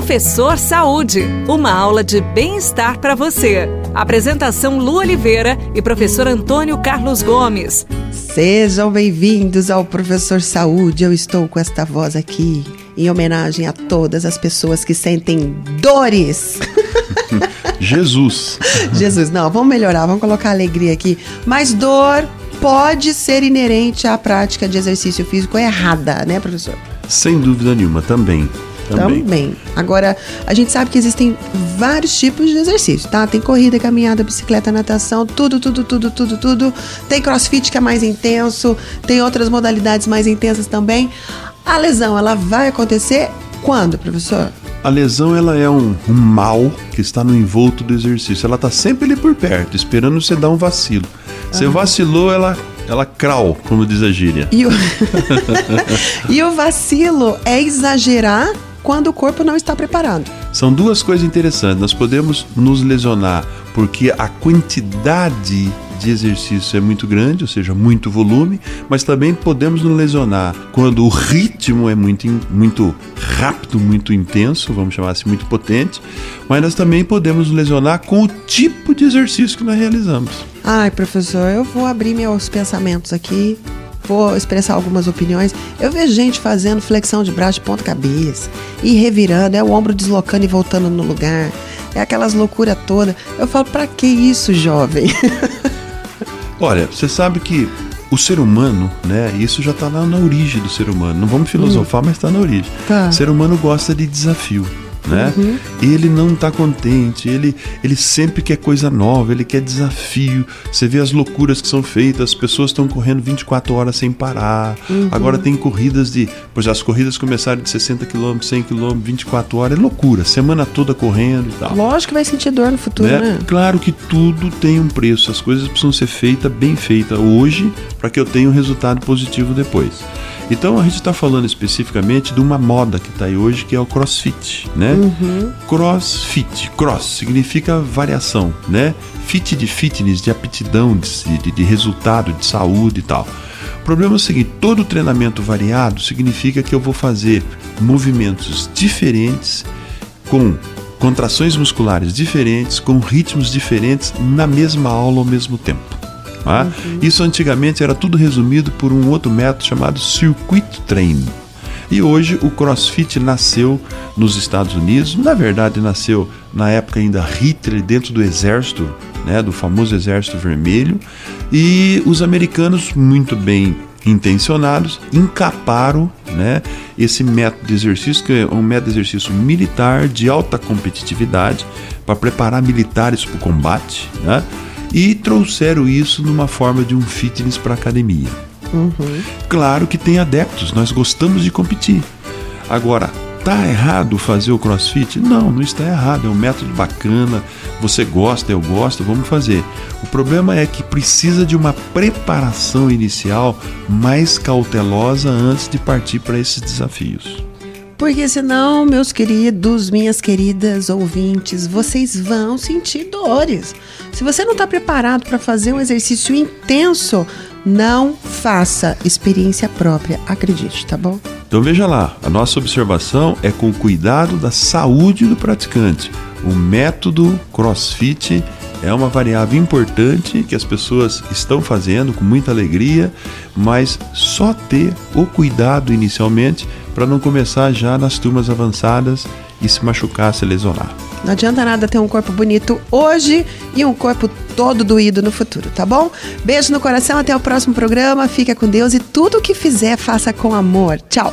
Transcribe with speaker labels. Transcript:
Speaker 1: Professor Saúde, uma aula de bem-estar para você. Apresentação Lu Oliveira e professor Antônio Carlos Gomes.
Speaker 2: Sejam bem-vindos ao Professor Saúde. Eu estou com esta voz aqui em homenagem a todas as pessoas que sentem dores.
Speaker 3: Jesus.
Speaker 2: Jesus, não, vamos melhorar, vamos colocar alegria aqui. Mas dor pode ser inerente à prática de exercício físico errada, né, professor?
Speaker 3: Sem dúvida nenhuma, também.
Speaker 2: Também. também. Agora, a gente sabe que existem vários tipos de exercício, tá? Tem corrida, caminhada, bicicleta, natação, tudo, tudo, tudo, tudo, tudo. Tem crossfit que é mais intenso, tem outras modalidades mais intensas também. A lesão, ela vai acontecer quando, professor?
Speaker 3: A lesão ela é um, um mal que está no envolto do exercício. Ela está sempre ali por perto, esperando você dar um vacilo. Você uhum. vacilou, ela ela crau, como diz a gíria.
Speaker 2: E o, e o vacilo é exagerar quando o corpo não está preparado.
Speaker 3: São duas coisas interessantes. Nós podemos nos lesionar porque a quantidade de exercício é muito grande, ou seja, muito volume, mas também podemos nos lesionar quando o ritmo é muito, muito rápido, muito intenso, vamos chamar assim, muito potente, mas nós também podemos nos lesionar com o tipo de exercício que nós realizamos.
Speaker 2: Ai, professor, eu vou abrir meus pensamentos aqui vou expressar algumas opiniões. Eu vejo gente fazendo flexão de braço de ponta cabeça e revirando, é o ombro deslocando e voltando no lugar. É aquelas loucuras todas. Eu falo, para que isso, jovem?
Speaker 3: Olha, você sabe que o ser humano, né? Isso já está lá na origem do ser humano. Não vamos filosofar, hum. mas está na origem. Tá. O ser humano gosta de desafio né? Uhum. Ele não está contente, ele, ele sempre quer coisa nova, ele quer desafio. Você vê as loucuras que são feitas, as pessoas estão correndo 24 horas sem parar. Uhum. Agora tem corridas de. Pois as corridas começaram de 60 km, 100 km, 24 horas. É loucura, semana toda correndo e tal.
Speaker 2: Lógico que vai sentir dor no futuro, né? né?
Speaker 3: Claro que tudo tem um preço, as coisas precisam ser feitas, bem feitas hoje, para que eu tenha um resultado positivo depois. Então a gente está falando especificamente de uma moda que está aí hoje, que é o CrossFit, né? Uhum. CrossFit, cross significa variação, né? Fit de fitness, de aptidão, de, de, de resultado, de saúde e tal. O problema é o seguinte: todo treinamento variado significa que eu vou fazer movimentos diferentes com contrações musculares diferentes, com ritmos diferentes na mesma aula ao mesmo tempo. Tá? Uhum. Isso antigamente era tudo resumido por um outro método chamado circuito training. E hoje o CrossFit nasceu nos Estados Unidos, na verdade nasceu na época ainda Hitler dentro do exército, né, do famoso exército vermelho, e os americanos muito bem intencionados encaparam né, esse método de exercício, que é um método de exercício militar de alta competitividade para preparar militares para o combate, né? E trouxeram isso numa forma de um fitness para academia. Uhum. Claro que tem adeptos, nós gostamos de competir. Agora, tá errado fazer o crossfit? Não, não está errado, é um método bacana, você gosta, eu gosto, vamos fazer. O problema é que precisa de uma preparação inicial mais cautelosa antes de partir para esses desafios.
Speaker 2: Porque senão, meus queridos, minhas queridas ouvintes, vocês vão sentir dores. Se você não está preparado para fazer um exercício intenso, não faça experiência própria, acredite, tá bom?
Speaker 3: Então veja lá, a nossa observação é com cuidado da saúde do praticante. O método CrossFit é uma variável importante que as pessoas estão fazendo com muita alegria, mas só ter o cuidado inicialmente para não começar já nas turmas avançadas e se machucar, se lesionar.
Speaker 2: Não adianta nada ter um corpo bonito hoje e um corpo todo doído no futuro, tá bom? Beijo no coração, até o próximo programa. Fica com Deus e tudo o que fizer, faça com amor. Tchau.